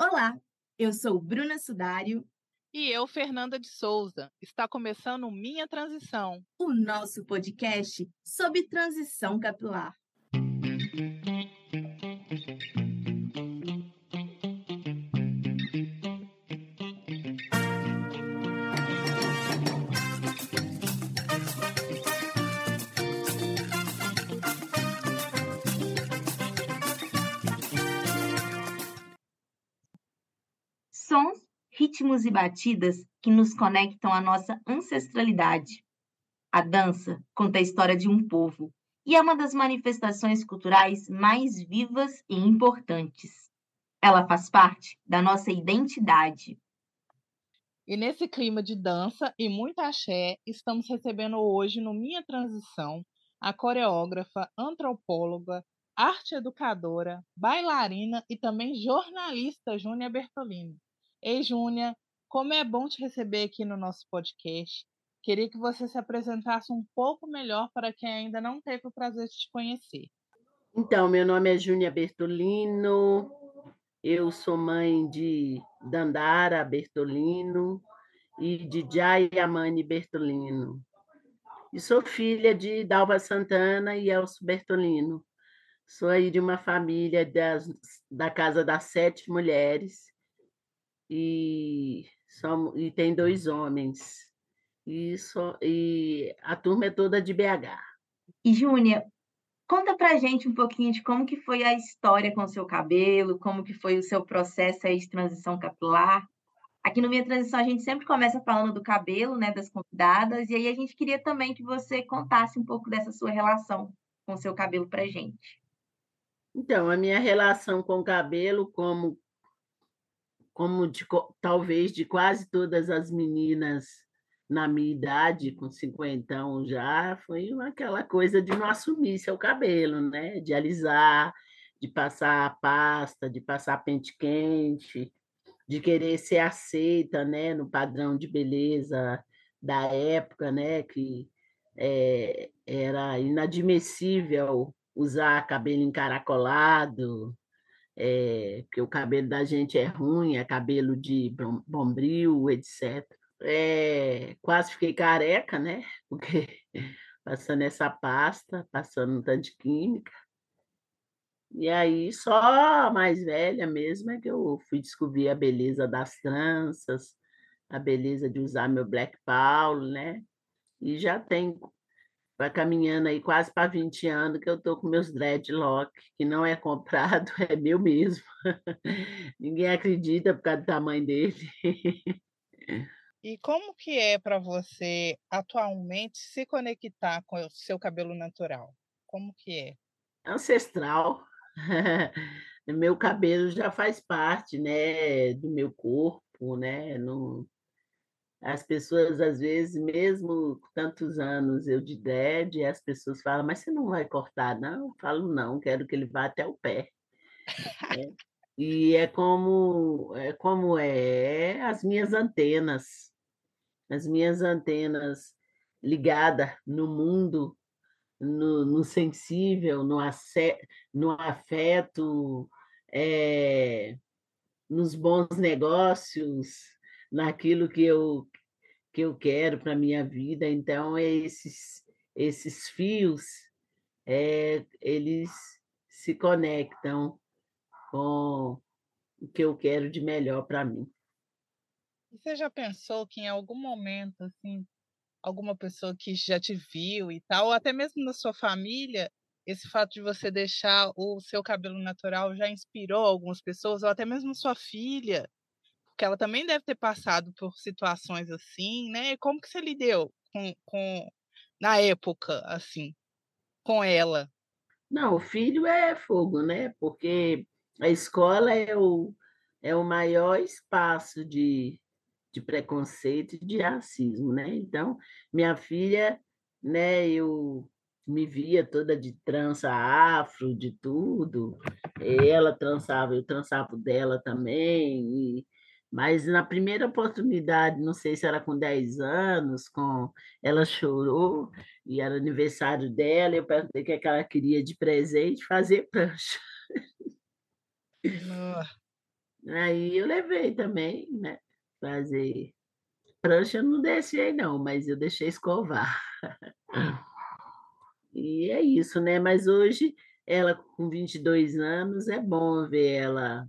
Olá, eu sou Bruna Sudário. E eu, Fernanda de Souza. Está começando Minha Transição, o nosso podcast sobre transição capilar. Sons, ritmos e batidas que nos conectam à nossa ancestralidade. A dança conta a história de um povo e é uma das manifestações culturais mais vivas e importantes. Ela faz parte da nossa identidade. E nesse clima de dança e muita axé, estamos recebendo hoje no Minha Transição a coreógrafa, antropóloga, arte educadora, bailarina e também jornalista Júnia Bertolini. Ei, Júnia, como é bom te receber aqui no nosso podcast. Queria que você se apresentasse um pouco melhor para quem ainda não teve o prazer de te conhecer. Então, meu nome é Júnia Bertolino, eu sou mãe de Dandara Bertolino e de Jayamani Bertolino. E sou filha de Dalva Santana e Elcio Bertolino. Sou aí de uma família das, da Casa das Sete Mulheres, e, somos, e tem dois homens. E, e a turma é toda de BH. E, Júnia, conta pra gente um pouquinho de como que foi a história com o seu cabelo, como que foi o seu processo aí de transição capilar. Aqui no Minha Transição a gente sempre começa falando do cabelo, né, das convidadas, e aí a gente queria também que você contasse um pouco dessa sua relação com o seu cabelo pra gente. Então, a minha relação com o cabelo, como como de, talvez de quase todas as meninas na minha idade, com cinquentão já, foi aquela coisa de não assumir seu cabelo, né? De alisar, de passar pasta, de passar pente quente, de querer ser aceita, né? No padrão de beleza da época, né? Que é, era inadmissível usar cabelo encaracolado, é, porque o cabelo da gente é ruim, é cabelo de bombril, etc. É, quase fiquei careca, né? Porque passando essa pasta, passando um tanto de química. E aí, só mais velha mesmo é que eu fui descobrir a beleza das tranças, a beleza de usar meu Black Paulo, né? E já tem vai caminhando aí quase para 20 anos que eu estou com meus dreadlock, que não é comprado, é meu mesmo. Ninguém acredita por causa do tamanho dele. E como que é para você atualmente se conectar com o seu cabelo natural? Como que é? Ancestral. meu cabelo já faz parte, né, do meu corpo, né? Não, as pessoas, às vezes, mesmo com tantos anos eu de dread, as pessoas falam, mas você não vai cortar? Não, eu falo, não, quero que ele vá até o pé. É. E é como é como é as minhas antenas, as minhas antenas ligadas no mundo, no, no sensível, no, no afeto, é, nos bons negócios, naquilo que eu, que eu quero para a minha vida. Então, é esses, esses fios, é, eles se conectam com o que eu quero de melhor para mim. Você já pensou que em algum momento, assim, alguma pessoa que já te viu e tal, ou até mesmo na sua família, esse fato de você deixar o seu cabelo natural já inspirou algumas pessoas, ou até mesmo sua filha, porque ela também deve ter passado por situações assim, né? Como que você lidou com, com na época, assim, com ela? Não, o filho é fogo, né? Porque a escola é o, é o maior espaço de, de preconceito e de racismo, né? Então, minha filha, né, eu me via toda de trança afro, de tudo. Ela trançava, eu trançava dela também. E, mas na primeira oportunidade, não sei se era com 10 anos, com ela chorou e era aniversário dela, eu perguntei o que, é que ela queria de presente, fazer prancha. Aí eu levei também, né? Fazer. Prancha eu não deixei, não, mas eu deixei escovar. E é isso, né? Mas hoje, ela com 22 anos, é bom ver ela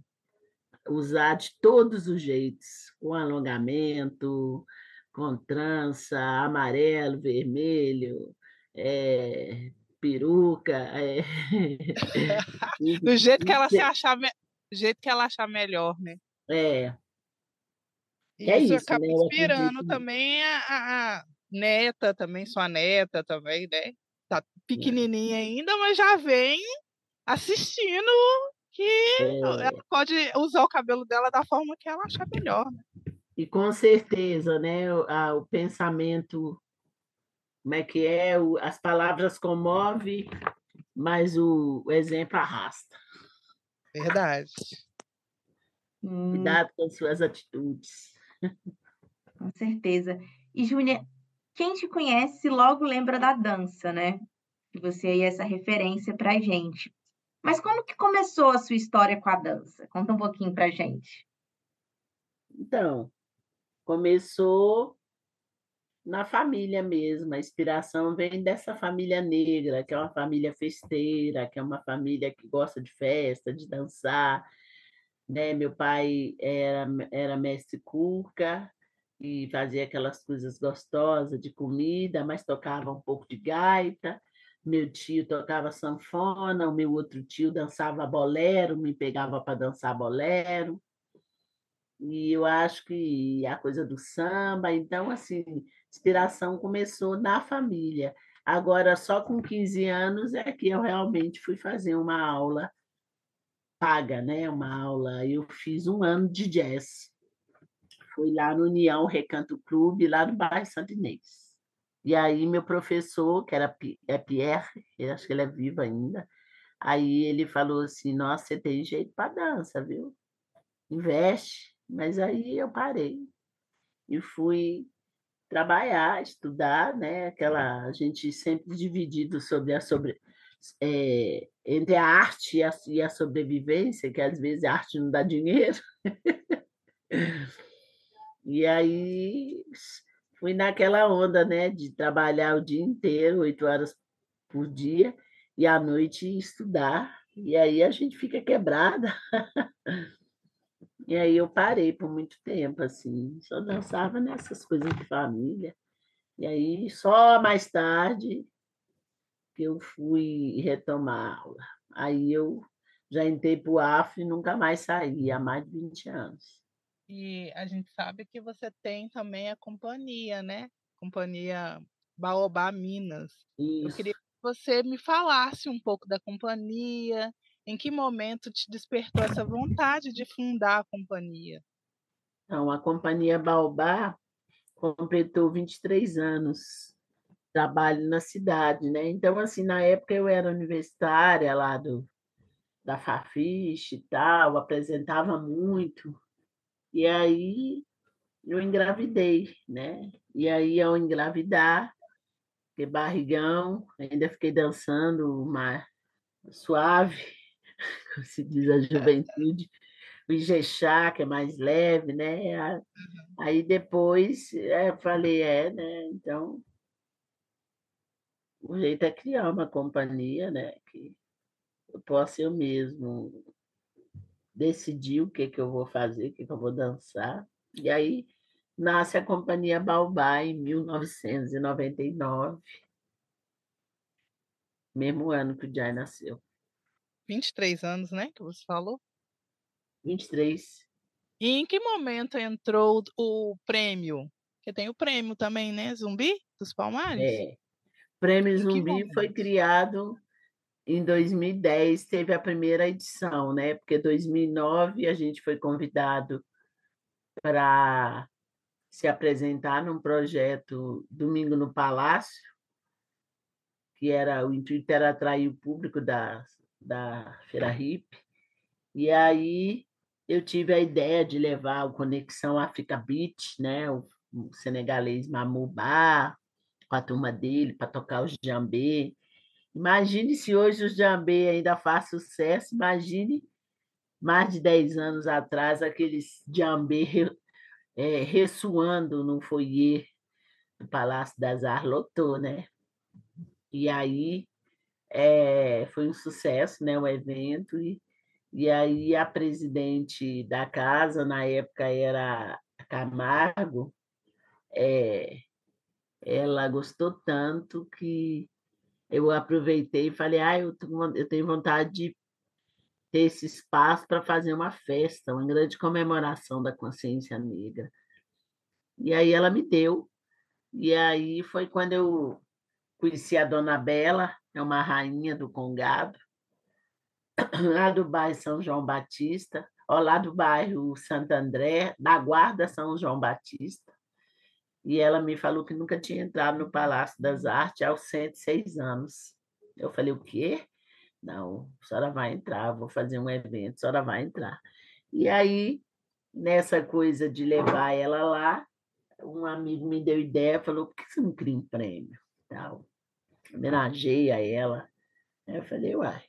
usar de todos os jeitos, com alongamento, com trança, amarelo, vermelho, é, peruca. É... Do jeito que ela se achar, do jeito que ela achar melhor, né? É. E é isso, isso acaba né? inspirando também a, a, neta, também sua neta também, né? Tá pequenininha ainda, mas já vem assistindo que é. ela pode usar o cabelo dela da forma que ela achar melhor. Né? E com certeza, né? O, a, o pensamento, como é que é? O, as palavras comovem, mas o, o exemplo arrasta. Verdade. Cuidado com suas atitudes. Com certeza. E, Júlia, quem te conhece logo lembra da dança, né? Que você aí é essa referência para a gente. Mas como que começou a sua história com a dança? Conta um pouquinho para a gente. Então, começou na família mesmo. A inspiração vem dessa família negra, que é uma família festeira, que é uma família que gosta de festa, de dançar, né? Meu pai era, era mestre cuca e fazia aquelas coisas gostosas de comida, mas tocava um pouco de gaita. Meu tio tocava sanfona, o meu outro tio dançava bolero, me pegava para dançar bolero. E eu acho que a coisa do samba, então, assim, inspiração começou na família. Agora, só com 15 anos é que eu realmente fui fazer uma aula paga, né? Uma aula. Eu fiz um ano de jazz. Fui lá no União Recanto Clube, lá no bairro Santo Inês. E aí meu professor, que era é Pierre, eu acho que ele é vivo ainda, aí ele falou assim, nossa, você tem jeito para dança, viu? Investe. Mas aí eu parei e fui trabalhar, estudar, né? Aquela a gente sempre dividido sobre a sobre é, entre a arte e a, e a, sobrevivência, que às vezes a arte não dá dinheiro. e aí fui naquela onda, né, de trabalhar o dia inteiro, oito horas por dia, e à noite estudar. E aí a gente fica quebrada. e aí eu parei por muito tempo, assim, só dançava nessas coisas de família. E aí só mais tarde que eu fui retomar a aula. Aí eu já entrei para o AF e nunca mais saí, há mais de 20 anos. E a gente sabe que você tem também a companhia, né? Companhia Baobá Minas. Isso. Eu queria que você me falasse um pouco da companhia, em que momento te despertou essa vontade de fundar a companhia? Então, a companhia Baobá completou 23 anos trabalho na cidade, né? Então, assim, na época eu era universitária lá do, da Fafiche e tal, apresentava muito, e aí eu engravidei, né? E aí, ao engravidar, que barrigão, ainda fiquei dançando uma suave, como se diz a juventude, o Ijexá, que é mais leve, né? Uhum. Aí depois é, falei, é, né? Então o jeito é criar uma companhia, né? Que eu possa eu mesmo decidir o que, que eu vou fazer, o que, que eu vou dançar. E aí nasce a Companhia Baobá em 1999, mesmo ano que o Jai nasceu. 23 anos, né? Que você falou? 23. E em que momento entrou o prêmio? Porque tem o prêmio também, né? Zumbi dos Palmares? É. Prêmio Zumbi foi criado em 2010, teve a primeira edição, né? Porque 2009 a gente foi convidado para se apresentar num projeto Domingo no Palácio, que era o intuito era atrair o público da, da Feira Hip. E aí eu tive a ideia de levar o Conexão Africa Beat, né? o, o senegalês Mamubá, com a turma dele para tocar os jambê. Imagine se hoje o jambê ainda faz sucesso, imagine mais de 10 anos atrás, aqueles jambê é, ressoando no foyer do Palácio das Artes, lotou, né? E aí é, foi um sucesso né, o evento, e, e aí a presidente da casa, na época era Camargo, é, ela gostou tanto que eu aproveitei e falei, ah, eu, eu tenho vontade de ter esse espaço para fazer uma festa, uma grande comemoração da consciência negra. E aí ela me deu. E aí foi quando eu conheci a Dona Bela, é uma rainha do Congado, lá do bairro São João Batista, ó, lá do bairro Santo André, da Guarda São João Batista. E ela me falou que nunca tinha entrado no Palácio das Artes aos 106 anos. Eu falei, o quê? Não, a senhora vai entrar, vou fazer um evento, a senhora vai entrar. E aí, nessa coisa de levar ela lá, um amigo me deu ideia, falou, por que você não cria um prêmio? Tal. Homenageia ela. Aí eu falei, uai,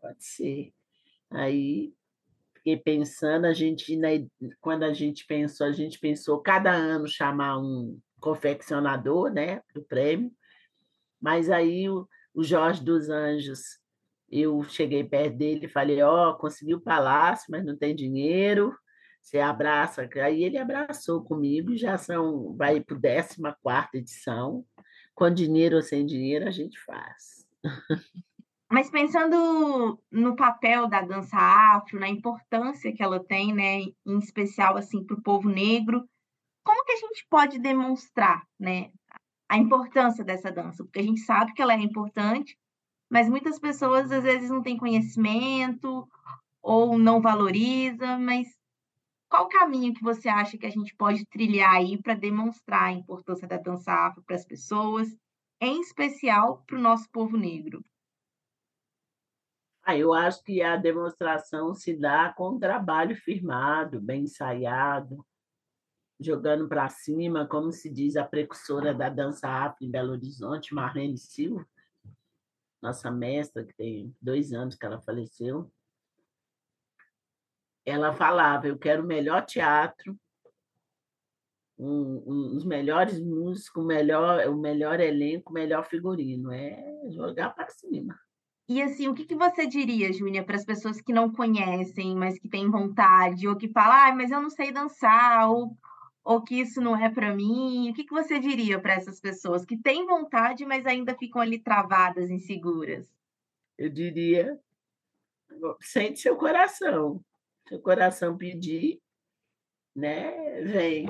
pode ser. Aí fiquei pensando, a gente, né, quando a gente pensou, a gente pensou cada ano chamar um confeccionador né, do prêmio, mas aí o, o Jorge dos Anjos eu cheguei perto dele e falei: Ó, oh, consegui o palácio, mas não tem dinheiro. Você abraça. Aí ele abraçou comigo já são, vai para a 14 edição. Com dinheiro ou sem dinheiro, a gente faz. Mas pensando no papel da dança afro, na importância que ela tem, né, em especial assim para o povo negro, como que a gente pode demonstrar, né, a importância dessa dança? Porque a gente sabe que ela é importante, mas muitas pessoas às vezes não têm conhecimento ou não valoriza, mas qual o caminho que você acha que a gente pode trilhar aí para demonstrar a importância da dança afro para as pessoas, em especial para o nosso povo negro? Ah, eu acho que a demonstração se dá com trabalho firmado, bem ensaiado, jogando para cima, como se diz a precursora da dança afro em Belo Horizonte, Marlene Silva, nossa mestra, que tem dois anos que ela faleceu, ela falava: Eu quero o melhor teatro, um, um, os melhores músicos, o melhor, o melhor elenco, o melhor figurino. É jogar para cima. E assim, o que, que você diria, Júnia, para as pessoas que não conhecem, mas que têm vontade, ou que falam, ah, mas eu não sei dançar, ou ou que isso não é para mim? O que, que você diria para essas pessoas que têm vontade, mas ainda ficam ali travadas, inseguras? Eu diria, sente seu coração. Seu coração pedir, né? Vem.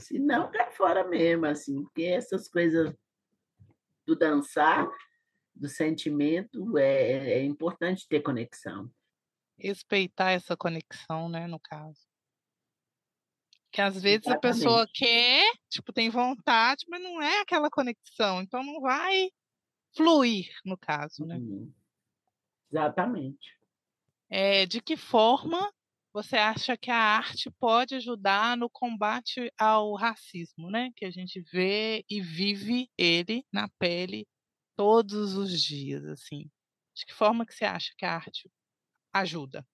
Se não, cai fora mesmo, assim, porque essas coisas do dançar, do sentimento, é, é importante ter conexão. Respeitar essa conexão, né, no caso. Que às vezes Exatamente. a pessoa quer, tipo, tem vontade, mas não é aquela conexão. Então não vai fluir, no caso, né? Uhum. Exatamente. É, de que forma você acha que a arte pode ajudar no combate ao racismo, né? Que a gente vê e vive ele na pele todos os dias, assim. De que forma que você acha que a arte ajuda?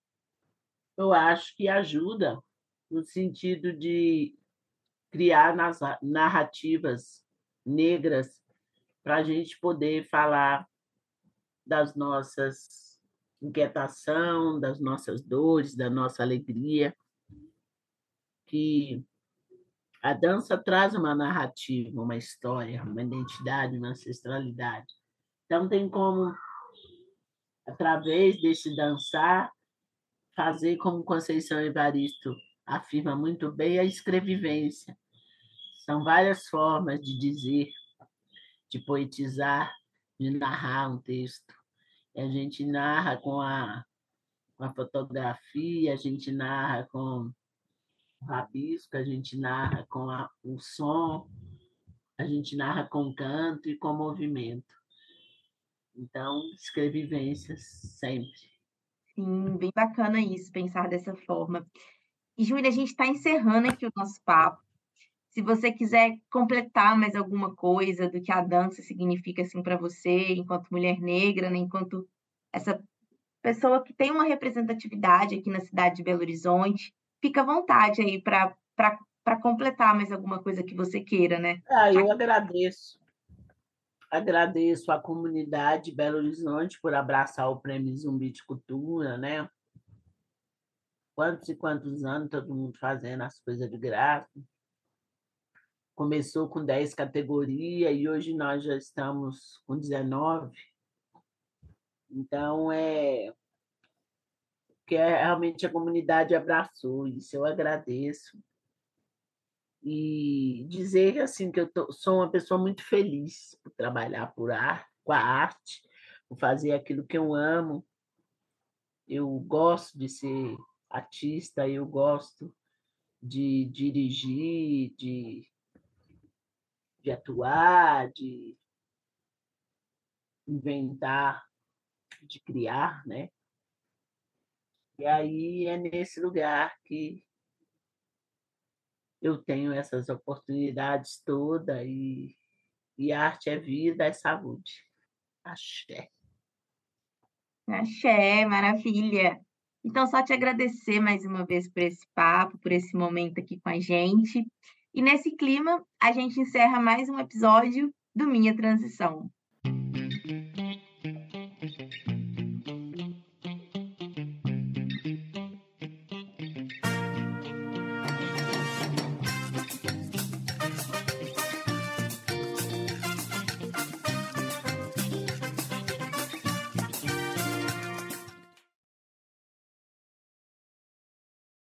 Eu acho que ajuda no sentido de criar nas narrativas negras para a gente poder falar das nossas inquietação, das nossas dores, da nossa alegria, que a dança traz uma narrativa, uma história, uma identidade, uma ancestralidade. Então tem como através desse dançar fazer como Conceição Evaristo afirma muito bem a escrevivência. São várias formas de dizer, de poetizar, de narrar um texto. E a gente narra com a, com a fotografia, a gente narra com rabisco, a gente narra com a, o som, a gente narra com canto e com movimento. Então, escrevivências sempre. Sim, bem bacana isso, pensar dessa forma. E, Júlia, a gente está encerrando aqui o nosso papo. Se você quiser completar mais alguma coisa do que a dança significa assim para você, enquanto mulher negra, né? enquanto essa pessoa que tem uma representatividade aqui na cidade de Belo Horizonte. Fica à vontade aí para completar mais alguma coisa que você queira, né? Ah, eu agradeço. Agradeço à comunidade de Belo Horizonte por abraçar o Prêmio Zumbi de Cultura, né? Quantos e quantos anos todo mundo fazendo as coisas de graça. Começou com 10 categorias e hoje nós já estamos com 19. Então, é que realmente a comunidade abraçou, isso eu agradeço e dizer assim que eu tô, sou uma pessoa muito feliz por trabalhar por arte, com a arte, por fazer aquilo que eu amo. Eu gosto de ser artista, eu gosto de dirigir, de, de atuar, de inventar, de criar, né? E aí é nesse lugar que eu tenho essas oportunidades todas e, e arte é vida, é saúde. Axé. Axé, maravilha. Então, só te agradecer mais uma vez por esse papo, por esse momento aqui com a gente. E nesse clima, a gente encerra mais um episódio do Minha Transição.